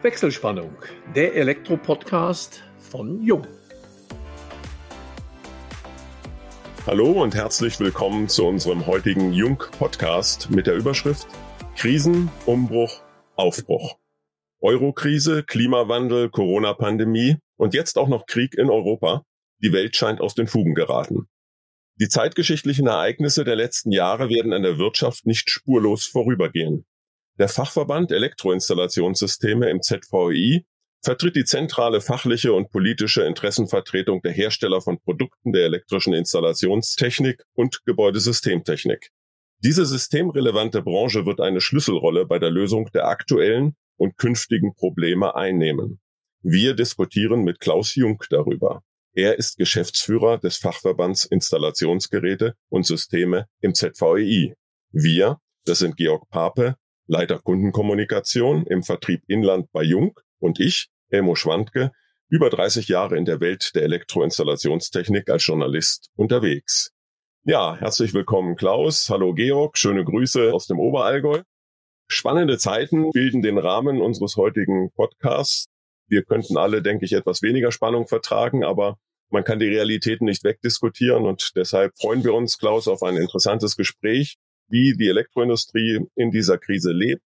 Wechselspannung, der Elektro-Podcast von Jung. Hallo und herzlich willkommen zu unserem heutigen Jung-Podcast mit der Überschrift Krisen, Umbruch, Aufbruch. Eurokrise, Klimawandel, Corona-Pandemie und jetzt auch noch Krieg in Europa. Die Welt scheint aus den Fugen geraten. Die zeitgeschichtlichen Ereignisse der letzten Jahre werden an der Wirtschaft nicht spurlos vorübergehen. Der Fachverband Elektroinstallationssysteme im ZVI vertritt die zentrale fachliche und politische Interessenvertretung der Hersteller von Produkten der elektrischen Installationstechnik und Gebäudesystemtechnik. Diese systemrelevante Branche wird eine Schlüsselrolle bei der Lösung der aktuellen und künftigen Probleme einnehmen. Wir diskutieren mit Klaus Jung darüber. Er ist Geschäftsführer des Fachverbands Installationsgeräte und Systeme im ZVEI. Wir, das sind Georg Pape, Leiter Kundenkommunikation im Vertrieb Inland bei Jung und ich, Elmo Schwandke, über 30 Jahre in der Welt der Elektroinstallationstechnik als Journalist unterwegs. Ja, herzlich willkommen Klaus. Hallo Georg. Schöne Grüße aus dem Oberallgäu. Spannende Zeiten bilden den Rahmen unseres heutigen Podcasts. Wir könnten alle, denke ich, etwas weniger Spannung vertragen, aber man kann die Realitäten nicht wegdiskutieren und deshalb freuen wir uns, Klaus, auf ein interessantes Gespräch wie die Elektroindustrie in dieser Krise lebt,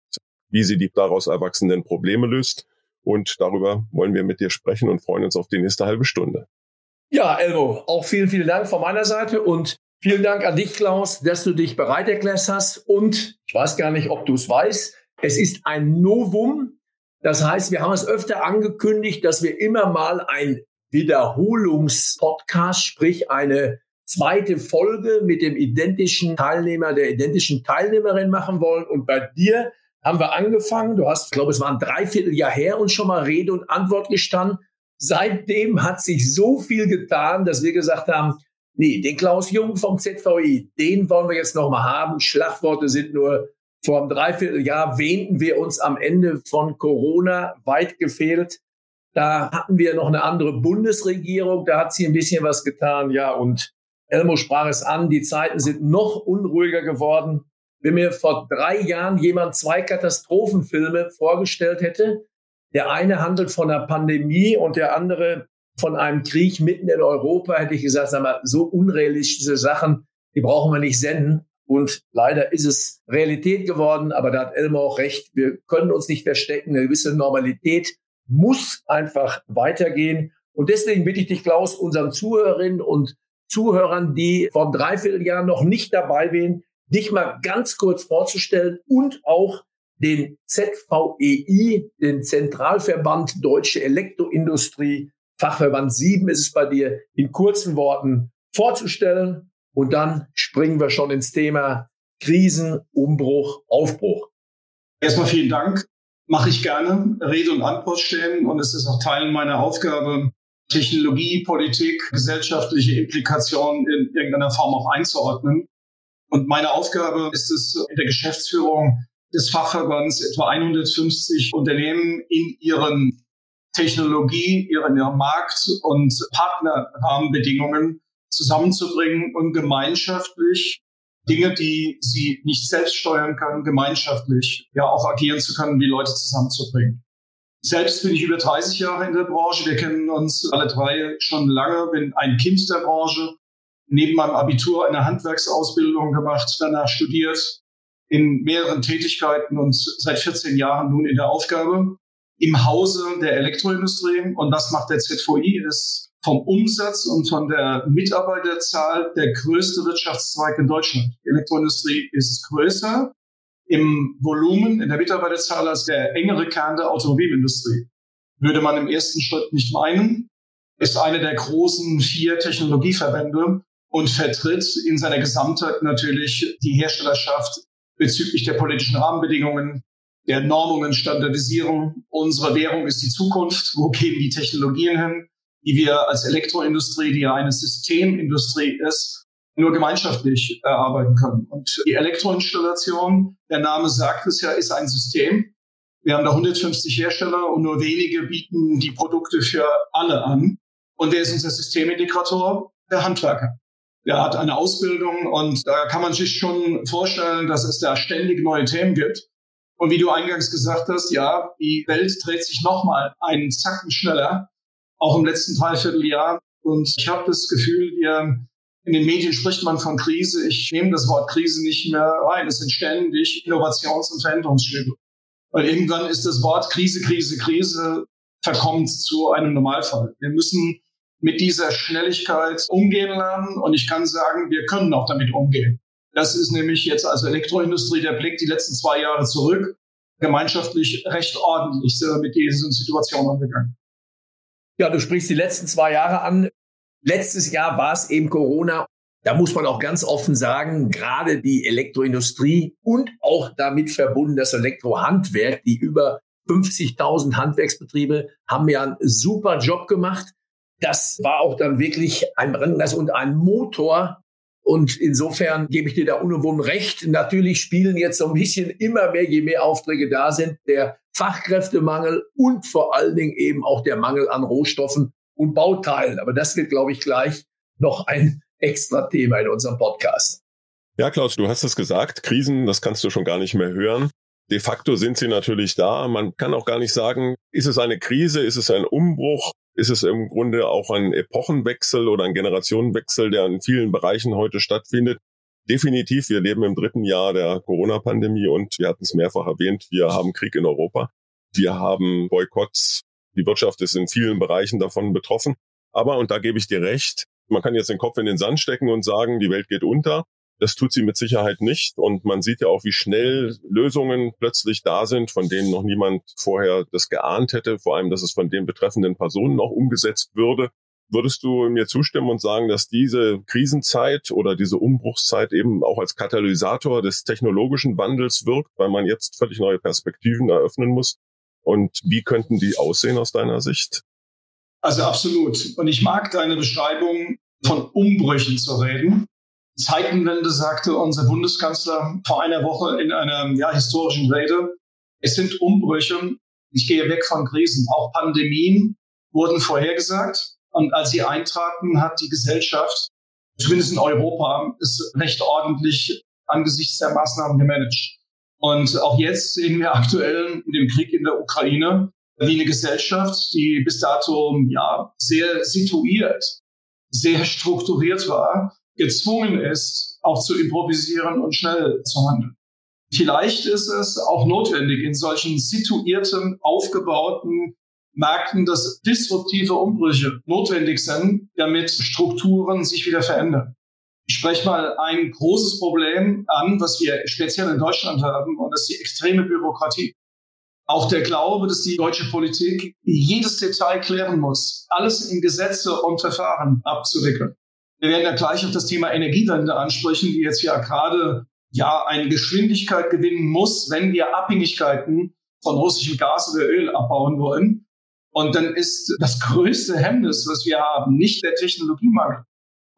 wie sie die daraus erwachsenden Probleme löst. Und darüber wollen wir mit dir sprechen und freuen uns auf die nächste halbe Stunde. Ja, Elmo, auch vielen, vielen Dank von meiner Seite und vielen Dank an dich, Klaus, dass du dich bereit erklärt hast. Und ich weiß gar nicht, ob du es weißt, es ist ein Novum. Das heißt, wir haben es öfter angekündigt, dass wir immer mal ein Wiederholungspodcast, sprich eine zweite Folge mit dem identischen Teilnehmer, der identischen Teilnehmerin machen wollen. Und bei dir haben wir angefangen. Du hast, ich glaube, es war ein Dreivierteljahr her und schon mal Rede und Antwort gestanden. Seitdem hat sich so viel getan, dass wir gesagt haben, nee, den Klaus Jung vom ZVI, den wollen wir jetzt noch mal haben. Schlagworte sind nur vor einem Dreivierteljahr wähnten wir uns am Ende von Corona weit gefehlt. Da hatten wir noch eine andere Bundesregierung, da hat sie ein bisschen was getan, ja, und Elmo sprach es an, die Zeiten sind noch unruhiger geworden. Wenn mir vor drei Jahren jemand zwei Katastrophenfilme vorgestellt hätte, der eine handelt von einer Pandemie und der andere von einem Krieg mitten in Europa, hätte ich gesagt, sag mal, so unrealistische Sachen, die brauchen wir nicht senden. Und leider ist es Realität geworden, aber da hat Elmo auch recht. Wir können uns nicht verstecken. Eine gewisse Normalität muss einfach weitergehen. Und deswegen bitte ich dich, Klaus, unseren Zuhörerinnen und Zuhörern, die vor Dreivierteljahr noch nicht dabei waren, dich mal ganz kurz vorzustellen und auch den ZVEI, den Zentralverband Deutsche Elektroindustrie, Fachverband 7 ist es bei dir, in kurzen Worten vorzustellen. Und dann springen wir schon ins Thema Krisen, Umbruch, Aufbruch. Erstmal vielen Dank. Mache ich gerne. Rede und Antwort stellen. Und es ist auch Teil meiner Aufgabe, Technologie, Politik, gesellschaftliche Implikationen in irgendeiner Form auch einzuordnen. Und meine Aufgabe ist es, in der Geschäftsführung des Fachverbands etwa 150 Unternehmen in ihren Technologie, ihren, Markt- und Partnerrahmenbedingungen zusammenzubringen und gemeinschaftlich Dinge, die sie nicht selbst steuern können, gemeinschaftlich ja auch agieren zu können, die Leute zusammenzubringen. Selbst bin ich über 30 Jahre in der Branche. Wir kennen uns alle drei schon lange. Bin ein Kind der Branche. Neben meinem Abitur eine Handwerksausbildung gemacht, danach studiert, in mehreren Tätigkeiten und seit 14 Jahren nun in der Aufgabe im Hause der Elektroindustrie. Und was macht der ZVI? Ist vom Umsatz und von der Mitarbeiterzahl der größte Wirtschaftszweig in Deutschland. Die Elektroindustrie ist größer im Volumen, in der Mitarbeiterzahl als der engere Kern der Automobilindustrie. Würde man im ersten Schritt nicht meinen, ist eine der großen vier Technologieverbände und vertritt in seiner Gesamtheit natürlich die Herstellerschaft bezüglich der politischen Rahmenbedingungen, der Normungen, Standardisierung. Unsere Währung ist die Zukunft. Wo gehen die Technologien hin, die wir als Elektroindustrie, die ja eine Systemindustrie ist, nur gemeinschaftlich erarbeiten können. Und die Elektroinstallation, der Name sagt es ja, ist ein System. Wir haben da 150 Hersteller und nur wenige bieten die Produkte für alle an. Und wer ist unser Systemintegrator? Der Handwerker. Der hat eine Ausbildung und da kann man sich schon vorstellen, dass es da ständig neue Themen gibt. Und wie du eingangs gesagt hast, ja, die Welt dreht sich nochmal einen Zacken schneller, auch im letzten Dreivierteljahr. Und ich habe das Gefühl, wir in den Medien spricht man von Krise. Ich nehme das Wort Krise nicht mehr rein. Es sind ständig Innovations- und Veränderungsschübe. Weil irgendwann ist das Wort Krise, Krise, Krise verkommt zu einem Normalfall. Wir müssen mit dieser Schnelligkeit umgehen lernen und ich kann sagen, wir können auch damit umgehen. Das ist nämlich jetzt als Elektroindustrie der Blick die letzten zwei Jahre zurück. Gemeinschaftlich recht ordentlich sind wir mit diesen Situationen umgegangen. Ja, du sprichst die letzten zwei Jahre an. Letztes Jahr war es eben Corona. Da muss man auch ganz offen sagen, gerade die Elektroindustrie und auch damit verbunden das Elektrohandwerk, die über 50.000 Handwerksbetriebe haben ja einen super Job gemacht. Das war auch dann wirklich ein Brennglas und ein Motor. Und insofern gebe ich dir da unumwohnen recht. Natürlich spielen jetzt so ein bisschen immer mehr, je mehr Aufträge da sind, der Fachkräftemangel und vor allen Dingen eben auch der Mangel an Rohstoffen und Bauteilen. Aber das wird, glaube ich, gleich noch ein extra Thema in unserem Podcast. Ja, Klaus, du hast es gesagt, Krisen, das kannst du schon gar nicht mehr hören. De facto sind sie natürlich da. Man kann auch gar nicht sagen, ist es eine Krise, ist es ein Umbruch, ist es im Grunde auch ein Epochenwechsel oder ein Generationenwechsel, der in vielen Bereichen heute stattfindet. Definitiv, wir leben im dritten Jahr der Corona-Pandemie und wir hatten es mehrfach erwähnt, wir haben Krieg in Europa. Wir haben Boykotts. Die Wirtschaft ist in vielen Bereichen davon betroffen. Aber, und da gebe ich dir recht, man kann jetzt den Kopf in den Sand stecken und sagen, die Welt geht unter. Das tut sie mit Sicherheit nicht. Und man sieht ja auch, wie schnell Lösungen plötzlich da sind, von denen noch niemand vorher das geahnt hätte. Vor allem, dass es von den betreffenden Personen noch umgesetzt würde. Würdest du mir zustimmen und sagen, dass diese Krisenzeit oder diese Umbruchszeit eben auch als Katalysator des technologischen Wandels wirkt, weil man jetzt völlig neue Perspektiven eröffnen muss? Und wie könnten die aussehen aus deiner Sicht? Also absolut. Und ich mag deine Beschreibung von Umbrüchen zu reden. Zeitenwende sagte unser Bundeskanzler vor einer Woche in einer ja, historischen Rede. Es sind Umbrüche. Ich gehe weg von Krisen. Auch Pandemien wurden vorhergesagt. Und als sie eintraten, hat die Gesellschaft, zumindest in Europa, es recht ordentlich angesichts der Maßnahmen gemanagt. Und auch jetzt sehen wir aktuell in dem Krieg in der Ukraine, wie eine Gesellschaft, die bis dato ja sehr situiert, sehr strukturiert war, gezwungen ist, auch zu improvisieren und schnell zu handeln. Vielleicht ist es auch notwendig, in solchen situierten, aufgebauten Märkten, dass disruptive Umbrüche notwendig sind, damit Strukturen sich wieder verändern. Ich spreche mal ein großes Problem an, was wir speziell in Deutschland haben, und das ist die extreme Bürokratie. Auch der Glaube, dass die deutsche Politik jedes Detail klären muss, alles in Gesetze und Verfahren abzuwickeln. Wir werden ja gleich auf das Thema Energiewende ansprechen, die jetzt ja gerade ja eine Geschwindigkeit gewinnen muss, wenn wir Abhängigkeiten von russischem Gas oder Öl abbauen wollen. Und dann ist das größte Hemmnis, was wir haben, nicht der Technologiemangel.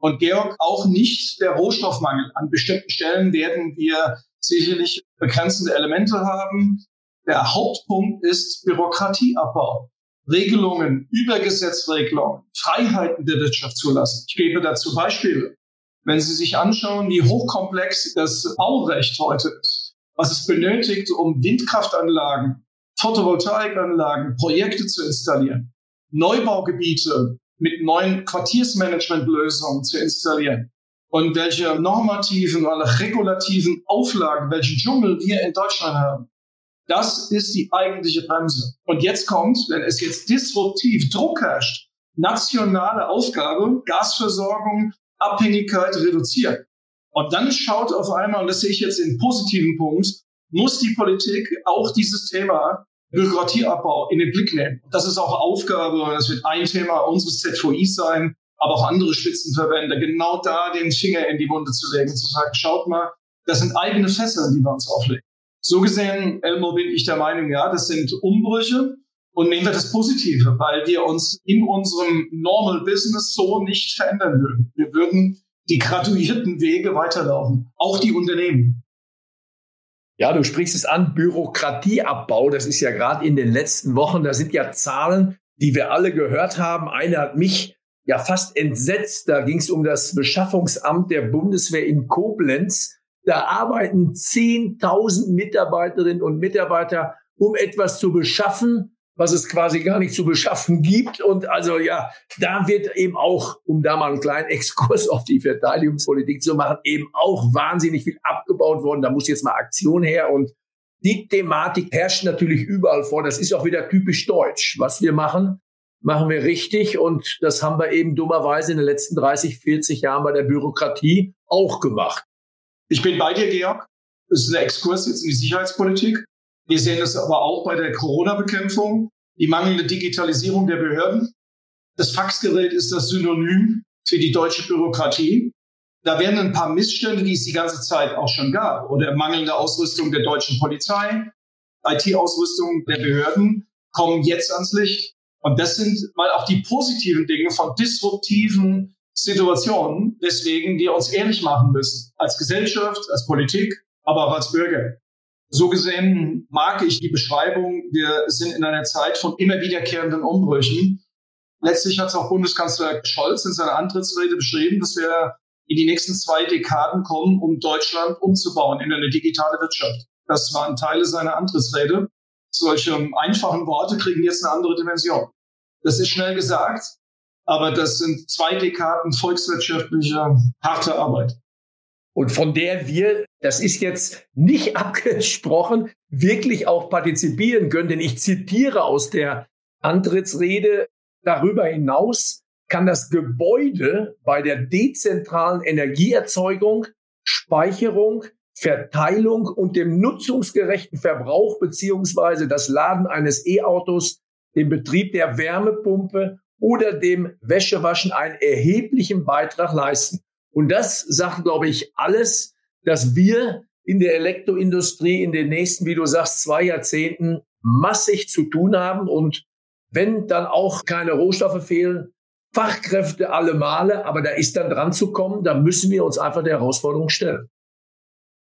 Und Georg, auch nicht der Rohstoffmangel. An bestimmten Stellen werden wir sicherlich begrenzende Elemente haben. Der Hauptpunkt ist Bürokratieabbau. Regelungen, Übergesetzregelungen, Freiheiten der Wirtschaft zulassen. Ich gebe dazu Beispiele. Wenn Sie sich anschauen, wie hochkomplex das Baurecht heute ist, was es benötigt, um Windkraftanlagen, Photovoltaikanlagen, Projekte zu installieren, Neubaugebiete mit neuen Quartiersmanagementlösungen zu installieren und welche normativen oder regulativen Auflagen, welchen Dschungel wir in Deutschland haben. Das ist die eigentliche Bremse. Und jetzt kommt, wenn es jetzt disruptiv Druck herrscht, nationale Aufgabe, Gasversorgung, Abhängigkeit reduzieren. Und dann schaut auf einmal, und das sehe ich jetzt in positiven Punkt, muss die Politik auch dieses Thema Bürokratieabbau in den Blick nehmen. Das ist auch Aufgabe, und das wird ein Thema unseres ZVIs sein, aber auch andere Spitzenverbände, genau da den Finger in die Wunde zu legen, zu sagen, schaut mal, das sind eigene Fesseln, die wir uns auflegen. So gesehen, Elmo, bin ich der Meinung, ja, das sind Umbrüche. Und nehmen wir das Positive, weil wir uns in unserem Normal Business so nicht verändern würden. Wir würden die graduierten Wege weiterlaufen, auch die Unternehmen. Ja, du sprichst es an, Bürokratieabbau, das ist ja gerade in den letzten Wochen, da sind ja Zahlen, die wir alle gehört haben. Eine hat mich ja fast entsetzt, da ging es um das Beschaffungsamt der Bundeswehr in Koblenz. Da arbeiten 10.000 Mitarbeiterinnen und Mitarbeiter, um etwas zu beschaffen, was es quasi gar nicht zu beschaffen gibt. Und also ja, da wird eben auch, um da mal einen kleinen Exkurs auf die Verteidigungspolitik zu machen, eben auch wahnsinnig viel abgebaut worden. Da muss jetzt mal Aktion her und die Thematik herrscht natürlich überall vor. Das ist auch wieder typisch deutsch. Was wir machen, machen wir richtig. Und das haben wir eben dummerweise in den letzten 30, 40 Jahren bei der Bürokratie auch gemacht. Ich bin bei dir, Georg. Das ist ein Exkurs jetzt in die Sicherheitspolitik. Wir sehen es aber auch bei der Corona-Bekämpfung, die mangelnde Digitalisierung der Behörden. Das Faxgerät ist das Synonym für die deutsche Bürokratie. Da werden ein paar Missstände, die es die ganze Zeit auch schon gab, oder mangelnde Ausrüstung der deutschen Polizei, IT-Ausrüstung der Behörden, kommen jetzt ans Licht. Und das sind mal auch die positiven Dinge von disruptiven Situationen, weswegen wir uns ehrlich machen müssen. Als Gesellschaft, als Politik, aber auch als Bürger. So gesehen mag ich die Beschreibung, wir sind in einer Zeit von immer wiederkehrenden Umbrüchen. Letztlich hat es auch Bundeskanzler Scholz in seiner Antrittsrede beschrieben, dass wir in die nächsten zwei Dekaden kommen, um Deutschland umzubauen in eine digitale Wirtschaft. Das waren Teile seiner Antrittsrede. Solche einfachen Worte kriegen jetzt eine andere Dimension. Das ist schnell gesagt, aber das sind zwei Dekaden volkswirtschaftlicher, harter Arbeit und von der wir, das ist jetzt nicht abgesprochen, wirklich auch partizipieren können. Denn ich zitiere aus der Antrittsrede, darüber hinaus kann das Gebäude bei der dezentralen Energieerzeugung, Speicherung, Verteilung und dem nutzungsgerechten Verbrauch beziehungsweise das Laden eines E-Autos, dem Betrieb der Wärmepumpe oder dem Wäschewaschen einen erheblichen Beitrag leisten. Und das sagt, glaube ich, alles, dass wir in der Elektroindustrie in den nächsten, wie du sagst, zwei Jahrzehnten massig zu tun haben. Und wenn dann auch keine Rohstoffe fehlen, Fachkräfte alle Male, aber da ist dann dran zu kommen, da müssen wir uns einfach der Herausforderung stellen.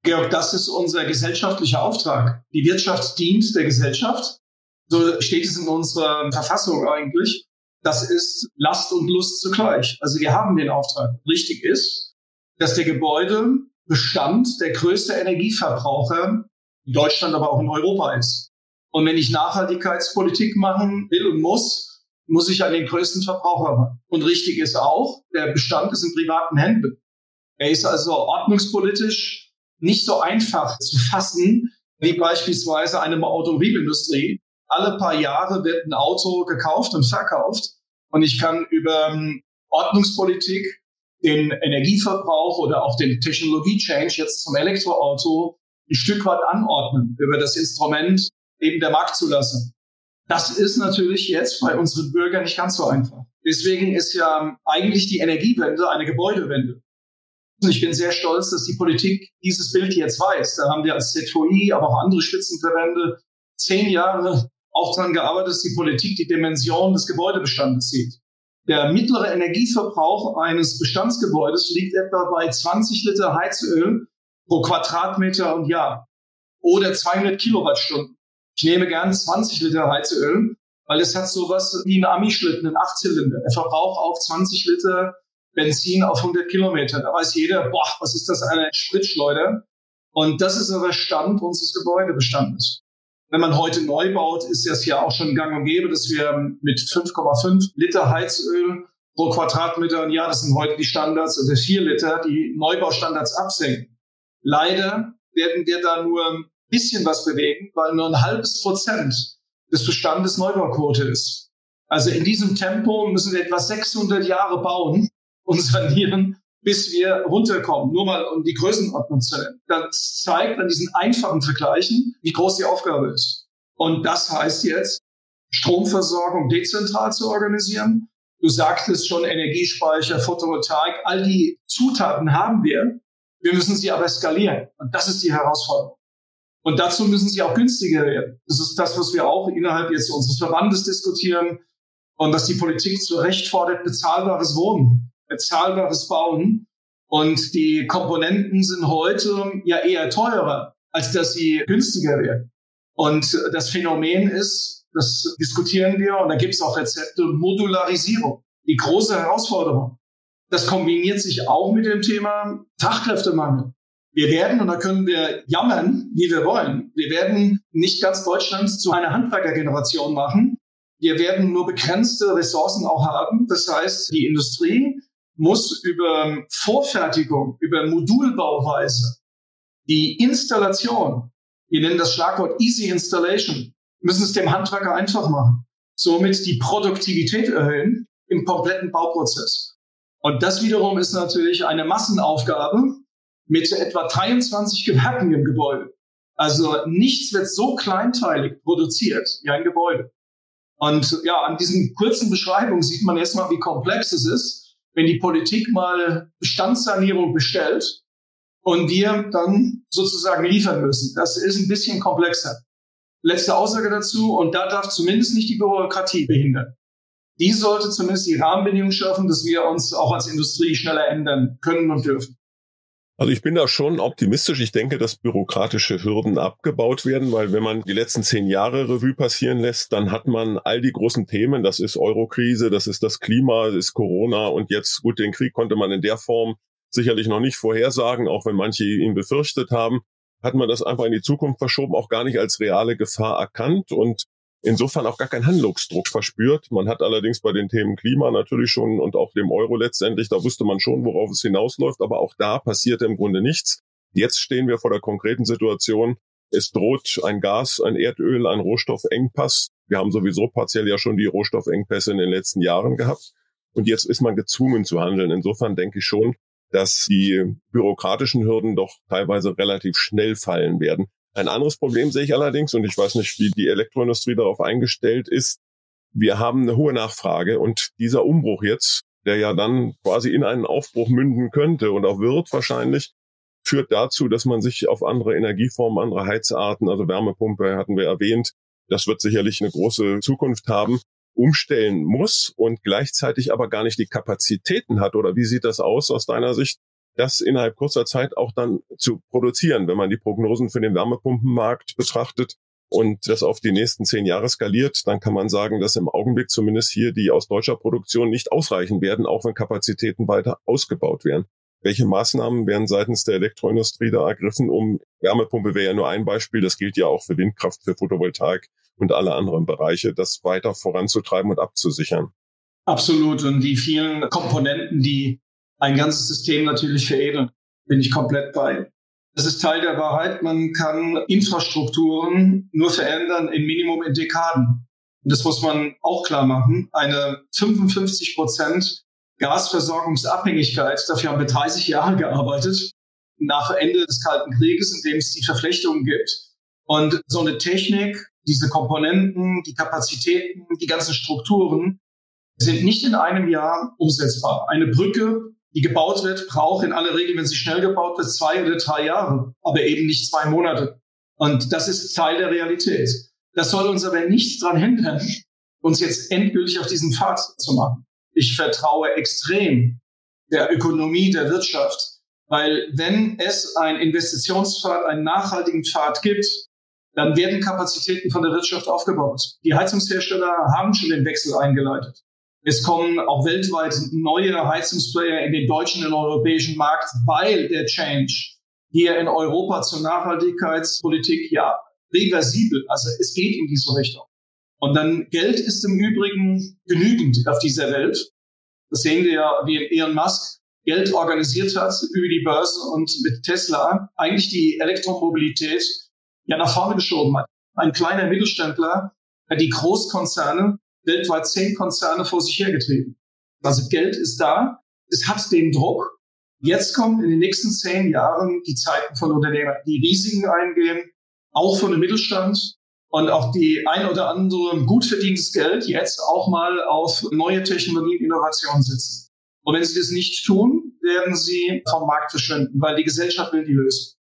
Georg, das ist unser gesellschaftlicher Auftrag. Die Wirtschaft dient der Gesellschaft. So steht es in unserer Verfassung eigentlich das ist Last und Lust zugleich. Also wir haben den Auftrag. Richtig ist, dass der Gebäudebestand der größte Energieverbraucher in Deutschland, aber auch in Europa ist. Und wenn ich Nachhaltigkeitspolitik machen will und muss, muss ich an den größten Verbraucher ran. Und richtig ist auch, der Bestand ist in privaten Händen. Er ist also ordnungspolitisch nicht so einfach zu fassen wie beispielsweise eine Automobilindustrie, alle paar Jahre wird ein Auto gekauft und verkauft. Und ich kann über ähm, Ordnungspolitik den Energieverbrauch oder auch den Technologie-Change jetzt zum Elektroauto ein Stück weit anordnen über das Instrument eben der Marktzulassung. Das ist natürlich jetzt bei unseren Bürgern nicht ganz so einfach. Deswegen ist ja eigentlich die Energiewende eine Gebäudewende. Ich bin sehr stolz, dass die Politik dieses Bild jetzt weiß. Da haben wir als ZVI, aber auch andere Spitzenverbände zehn Jahre auch daran gearbeitet, dass die Politik die Dimension des Gebäudebestandes sieht. Der mittlere Energieverbrauch eines Bestandsgebäudes liegt etwa bei 20 Liter Heizöl pro Quadratmeter und Jahr oder 200 Kilowattstunden. Ich nehme gern 20 Liter Heizöl, weil es hat sowas wie einen Ami-Schlitten, einen Achtzylinder. Er verbraucht auch 20 Liter Benzin auf 100 Kilometer. Da weiß jeder, boah, was ist das eine Spritschleuder? Und das ist aber Stand unseres Gebäudebestandes. Wenn man heute neu baut, ist das ja auch schon gang und gäbe, dass wir mit 5,5 Liter Heizöl pro Quadratmeter, ja, das sind heute die Standards, oder 4 Liter, die Neubaustandards absenken. Leider werden wir da nur ein bisschen was bewegen, weil nur ein halbes Prozent des Bestandes Neubauquote ist. Also in diesem Tempo müssen wir etwa 600 Jahre bauen und sanieren, bis wir runterkommen. Nur mal um die Größenordnung zu nennen. Das zeigt an diesen einfachen Vergleichen, wie groß die Aufgabe ist. Und das heißt jetzt, Stromversorgung dezentral zu organisieren. Du sagtest schon Energiespeicher, Photovoltaik, all die Zutaten haben wir. Wir müssen sie aber skalieren. Und das ist die Herausforderung. Und dazu müssen sie auch günstiger werden. Das ist das, was wir auch innerhalb jetzt unseres Verbandes diskutieren und was die Politik zu Recht fordert, bezahlbares Wohnen bezahlbares Bauen. Und die Komponenten sind heute ja eher teurer, als dass sie günstiger werden. Und das Phänomen ist, das diskutieren wir, und da gibt es auch Rezepte, Modularisierung. Die große Herausforderung. Das kombiniert sich auch mit dem Thema Fachkräftemangel. Wir werden, und da können wir jammern, wie wir wollen, wir werden nicht ganz Deutschland zu einer Handwerkergeneration machen. Wir werden nur begrenzte Ressourcen auch haben. Das heißt, die Industrie muss über Vorfertigung, über Modulbauweise, die Installation, wir nennen das Schlagwort Easy Installation, müssen es dem Handwerker einfach machen. Somit die Produktivität erhöhen im kompletten Bauprozess. Und das wiederum ist natürlich eine Massenaufgabe mit etwa 23 Gewerken im Gebäude. Also nichts wird so kleinteilig produziert wie ein Gebäude. Und ja, an diesen kurzen Beschreibungen sieht man erstmal, wie komplex es ist, wenn die Politik mal Bestandssanierung bestellt und wir dann sozusagen liefern müssen. Das ist ein bisschen komplexer. Letzte Aussage dazu, und da darf zumindest nicht die Bürokratie behindern. Die sollte zumindest die Rahmenbedingungen schaffen, dass wir uns auch als Industrie schneller ändern können und dürfen. Also ich bin da schon optimistisch. Ich denke, dass bürokratische Hürden abgebaut werden, weil wenn man die letzten zehn Jahre Revue passieren lässt, dann hat man all die großen Themen. Das ist Eurokrise, das ist das Klima, das ist Corona und jetzt, gut, den Krieg konnte man in der Form sicherlich noch nicht vorhersagen, auch wenn manche ihn befürchtet haben hat man das einfach in die Zukunft verschoben, auch gar nicht als reale Gefahr erkannt und insofern auch gar keinen Handlungsdruck verspürt. Man hat allerdings bei den Themen Klima natürlich schon und auch dem Euro letztendlich, da wusste man schon, worauf es hinausläuft, aber auch da passierte im Grunde nichts. Jetzt stehen wir vor der konkreten Situation. Es droht ein Gas, ein Erdöl, ein Rohstoffengpass. Wir haben sowieso partiell ja schon die Rohstoffengpässe in den letzten Jahren gehabt. Und jetzt ist man gezwungen zu handeln. Insofern denke ich schon, dass die bürokratischen Hürden doch teilweise relativ schnell fallen werden. Ein anderes Problem sehe ich allerdings, und ich weiß nicht, wie die Elektroindustrie darauf eingestellt ist, wir haben eine hohe Nachfrage und dieser Umbruch jetzt, der ja dann quasi in einen Aufbruch münden könnte und auch wird wahrscheinlich, führt dazu, dass man sich auf andere Energieformen, andere Heizarten, also Wärmepumpe hatten wir erwähnt, das wird sicherlich eine große Zukunft haben umstellen muss und gleichzeitig aber gar nicht die Kapazitäten hat? Oder wie sieht das aus aus deiner Sicht, das innerhalb kurzer Zeit auch dann zu produzieren, wenn man die Prognosen für den Wärmepumpenmarkt betrachtet und das auf die nächsten zehn Jahre skaliert, dann kann man sagen, dass im Augenblick zumindest hier die aus deutscher Produktion nicht ausreichen werden, auch wenn Kapazitäten weiter ausgebaut werden. Welche Maßnahmen werden seitens der Elektroindustrie da ergriffen, um Wärmepumpe wäre ja nur ein Beispiel, das gilt ja auch für Windkraft, für Photovoltaik und alle anderen Bereiche, das weiter voranzutreiben und abzusichern. Absolut. Und die vielen Komponenten, die ein ganzes System natürlich veredeln, bin ich komplett bei. Das ist Teil der Wahrheit. Man kann Infrastrukturen nur verändern im Minimum in Dekaden. Und das muss man auch klar machen. Eine 55 Prozent Gasversorgungsabhängigkeit, dafür haben wir 30 Jahre gearbeitet, nach Ende des Kalten Krieges, in dem es die Verflechtungen gibt. Und so eine Technik, diese Komponenten, die Kapazitäten, die ganzen Strukturen sind nicht in einem Jahr umsetzbar. Eine Brücke, die gebaut wird, braucht in aller Regel, wenn sie schnell gebaut wird, zwei oder drei Jahre, aber eben nicht zwei Monate. Und das ist Teil der Realität. Das soll uns aber nicht daran hindern, uns jetzt endgültig auf diesen Pfad zu machen. Ich vertraue extrem der Ökonomie, der Wirtschaft, weil wenn es einen Investitionspfad, einen nachhaltigen Pfad gibt, dann werden Kapazitäten von der Wirtschaft aufgebaut. Die Heizungshersteller haben schon den Wechsel eingeleitet. Es kommen auch weltweit neue Heizungsplayer in den deutschen und europäischen Markt, weil der Change hier in Europa zur Nachhaltigkeitspolitik ja reversibel, also es geht in diese Richtung. Und dann Geld ist im Übrigen genügend auf dieser Welt. Das sehen wir ja, wie Elon Musk Geld organisiert hat über die Börse und mit Tesla eigentlich die Elektromobilität ja nach vorne geschoben hat. Ein kleiner Mittelständler die Großkonzerne, weltweit zehn Konzerne vor sich hergetrieben. Also Geld ist da, es hat den Druck. Jetzt kommen in den nächsten zehn Jahren die Zeiten von Unternehmern, die Risiken eingehen, auch von dem Mittelstand, und auch die ein oder andere gut verdientes Geld jetzt auch mal auf neue Technologien, Innovationen setzen. Und wenn sie das nicht tun, werden sie vom Markt verschwinden, weil die Gesellschaft will die Lösung.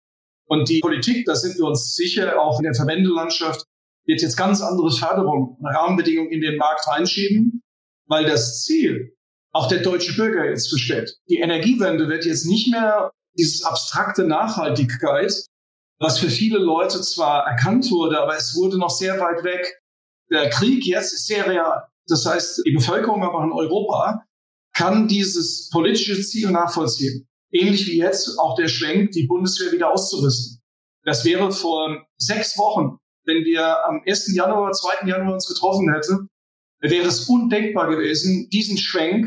Und die Politik, da sind wir uns sicher, auch in der Verbändelandschaft, wird jetzt ganz andere Förderungen, Rahmenbedingungen in den Markt reinschieben, weil das Ziel auch der deutsche Bürger jetzt versteht. Die Energiewende wird jetzt nicht mehr dieses abstrakte Nachhaltigkeit, was für viele Leute zwar erkannt wurde, aber es wurde noch sehr weit weg. Der Krieg jetzt ist sehr real. Das heißt, die Bevölkerung aber in Europa kann dieses politische Ziel nachvollziehen. ähnlich wie jetzt auch der Schwenk, die Bundeswehr wieder auszurüsten. Das wäre vor sechs Wochen, wenn wir am 1. Januar, 2. Januar uns getroffen hätten, wäre es undenkbar gewesen, diesen Schwenk,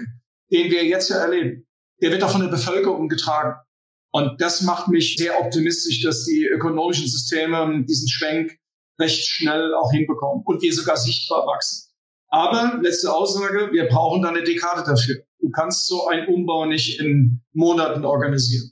den wir jetzt ja erleben. Der wird auch von der Bevölkerung getragen. Und das macht mich sehr optimistisch, dass die ökonomischen Systeme diesen Schwenk recht schnell auch hinbekommen und wir sogar sichtbar wachsen. Aber letzte Aussage, wir brauchen da eine Dekade dafür. Du kannst so einen Umbau nicht in Monaten organisieren.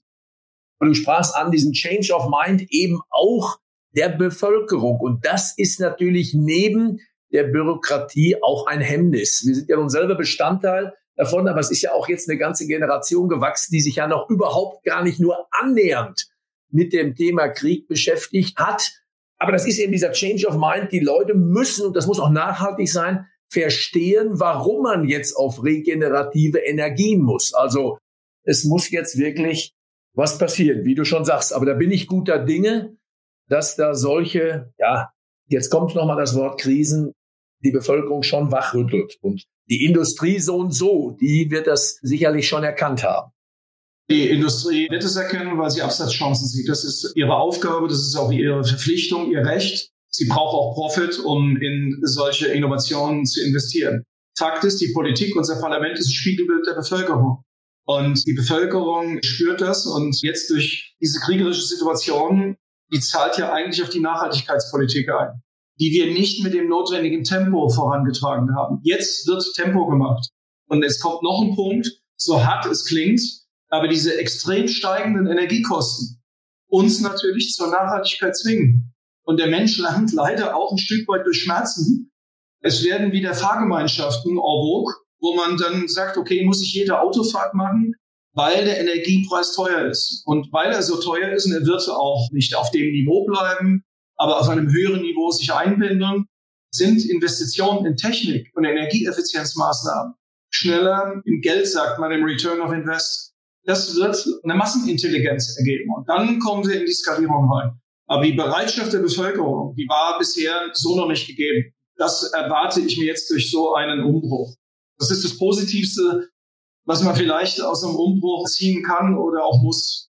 Und du sprachst an diesen Change of Mind eben auch der Bevölkerung. Und das ist natürlich neben der Bürokratie auch ein Hemmnis. Wir sind ja nun selber Bestandteil davon, aber es ist ja auch jetzt eine ganze Generation gewachsen, die sich ja noch überhaupt gar nicht nur annähernd mit dem Thema Krieg beschäftigt hat. Aber das ist eben dieser Change of Mind. Die Leute müssen, und das muss auch nachhaltig sein, verstehen, warum man jetzt auf regenerative Energien muss. Also es muss jetzt wirklich was passieren, wie du schon sagst. Aber da bin ich guter Dinge, dass da solche, ja, jetzt kommt nochmal das Wort Krisen, die Bevölkerung schon wachrüttelt. Und die Industrie so und so, die wird das sicherlich schon erkannt haben. Die Industrie wird es erkennen, weil sie Absatzchancen sieht. Das ist ihre Aufgabe, das ist auch ihre Verpflichtung, ihr Recht. Sie braucht auch Profit, um in solche Innovationen zu investieren. Fakt ist, die Politik, unser Parlament ist ein Spiegelbild der Bevölkerung. Und die Bevölkerung spürt das und jetzt durch diese kriegerische Situation, die zahlt ja eigentlich auf die Nachhaltigkeitspolitik ein die wir nicht mit dem notwendigen Tempo vorangetragen haben. Jetzt wird Tempo gemacht. Und es kommt noch ein Punkt, so hart es klingt, aber diese extrem steigenden Energiekosten uns natürlich zur Nachhaltigkeit zwingen. Und der Mensch lernt leider auch ein Stück weit durch Schmerzen. Es werden wieder Fahrgemeinschaften en wo man dann sagt, okay, muss ich jede Autofahrt machen, weil der Energiepreis teuer ist. Und weil er so teuer ist und er wird auch nicht auf dem Niveau bleiben, aber auf einem höheren Niveau sich einbinden, sind Investitionen in Technik und Energieeffizienzmaßnahmen schneller im Geld, sagt man im Return of Invest. Das wird eine Massenintelligenz ergeben. Und dann kommen wir in die Skalierung rein. Aber die Bereitschaft der Bevölkerung, die war bisher so noch nicht gegeben. Das erwarte ich mir jetzt durch so einen Umbruch. Das ist das Positivste, was man vielleicht aus einem Umbruch ziehen kann oder auch muss.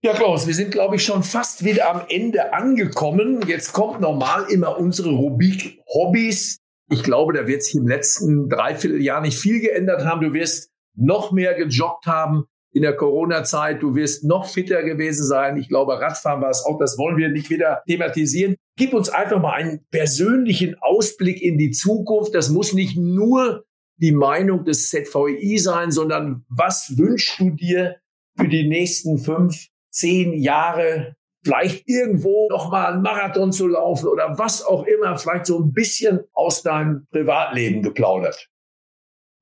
Ja, Klaus, wir sind, glaube ich, schon fast wieder am Ende angekommen. Jetzt kommt normal immer unsere Rubrik Hobbys. Ich glaube, da wird sich im letzten Dreivierteljahr nicht viel geändert haben. Du wirst noch mehr gejoggt haben in der Corona-Zeit. Du wirst noch fitter gewesen sein. Ich glaube, Radfahren war es auch. Das wollen wir nicht wieder thematisieren. Gib uns einfach mal einen persönlichen Ausblick in die Zukunft. Das muss nicht nur die Meinung des ZVI sein, sondern was wünschst du dir für die nächsten fünf, zehn Jahre vielleicht irgendwo noch mal einen Marathon zu laufen oder was auch immer, vielleicht so ein bisschen aus deinem Privatleben geplaudert?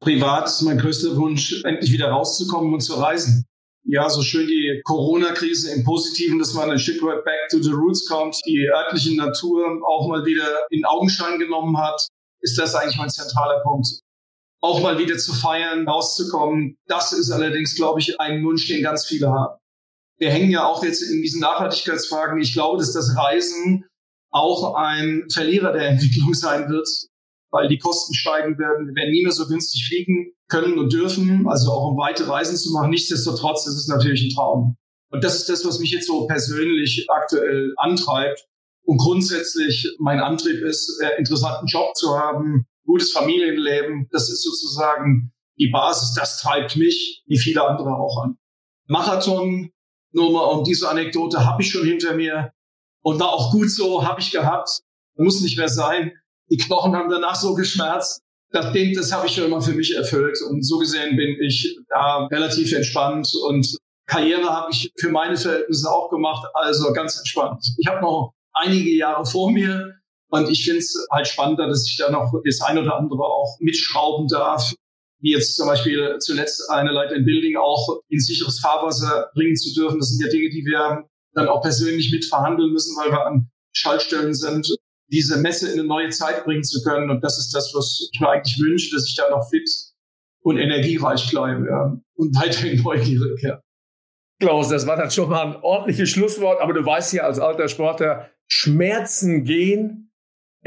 Privat ist mein größter Wunsch, endlich wieder rauszukommen und zu reisen. Ja, so schön die Corona-Krise im Positiven, dass man ein Stück weit back to the roots kommt, die örtliche Natur auch mal wieder in Augenschein genommen hat, ist das eigentlich mein zentraler Punkt. Auch mal wieder zu feiern, rauszukommen, das ist allerdings, glaube ich, ein Wunsch, den ganz viele haben wir hängen ja auch jetzt in diesen Nachhaltigkeitsfragen. Ich glaube, dass das Reisen auch ein Verlierer der Entwicklung sein wird, weil die Kosten steigen werden. Wir werden nie mehr so günstig fliegen können und dürfen, also auch um weite Reisen zu machen. Nichtsdestotrotz ist es natürlich ein Traum. Und das ist das, was mich jetzt so persönlich aktuell antreibt. Und grundsätzlich mein Antrieb ist, einen äh, interessanten Job zu haben, gutes Familienleben. Das ist sozusagen die Basis. Das treibt mich, wie viele andere auch an. Marathon nur mal um diese Anekdote habe ich schon hinter mir und war auch gut so, habe ich gehabt. Muss nicht mehr sein. Die Knochen haben danach so geschmerzt. Das, das habe ich schon immer für mich erfüllt. Und so gesehen bin ich da relativ entspannt und Karriere habe ich für meine Verhältnisse auch gemacht, also ganz entspannt. Ich habe noch einige Jahre vor mir und ich finde es halt spannender, dass ich da noch das ein oder andere auch mitschrauben darf wie jetzt zum Beispiel zuletzt eine Leiter in Building auch in sicheres Fahrwasser bringen zu dürfen. Das sind ja Dinge, die wir dann auch persönlich mit verhandeln müssen, weil wir an Schaltstellen sind, diese Messe in eine neue Zeit bringen zu können. Und das ist das, was ich mir eigentlich wünsche, dass ich da noch fit und energiereich bleibe ja. und weiterhin neugierig. Ja. Klaus, das war dann schon mal ein ordentliches Schlusswort, aber du weißt ja als alter Sportler, Schmerzen gehen,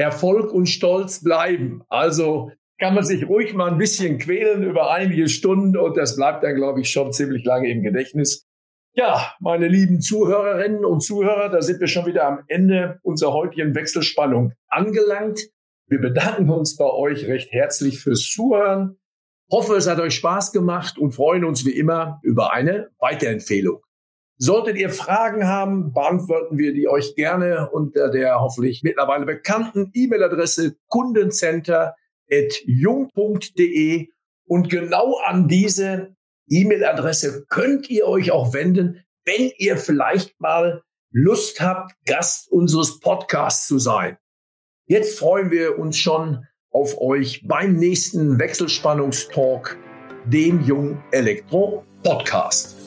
Erfolg und Stolz bleiben. Also kann man sich ruhig mal ein bisschen quälen über einige Stunden und das bleibt dann, glaube ich, schon ziemlich lange im Gedächtnis. Ja, meine lieben Zuhörerinnen und Zuhörer, da sind wir schon wieder am Ende unserer heutigen Wechselspannung angelangt. Wir bedanken uns bei euch recht herzlich fürs Zuhören. Hoffe, es hat euch Spaß gemacht und freuen uns wie immer über eine Weiterempfehlung. Solltet ihr Fragen haben, beantworten wir die euch gerne unter der hoffentlich mittlerweile bekannten E-Mail-Adresse kundencenter.jung.de und genau an diese E-Mail-Adresse könnt ihr euch auch wenden, wenn ihr vielleicht mal Lust habt, Gast unseres Podcasts zu sein. Jetzt freuen wir uns schon auf euch beim nächsten Wechselspannungstalk, dem Jung Elektro Podcast.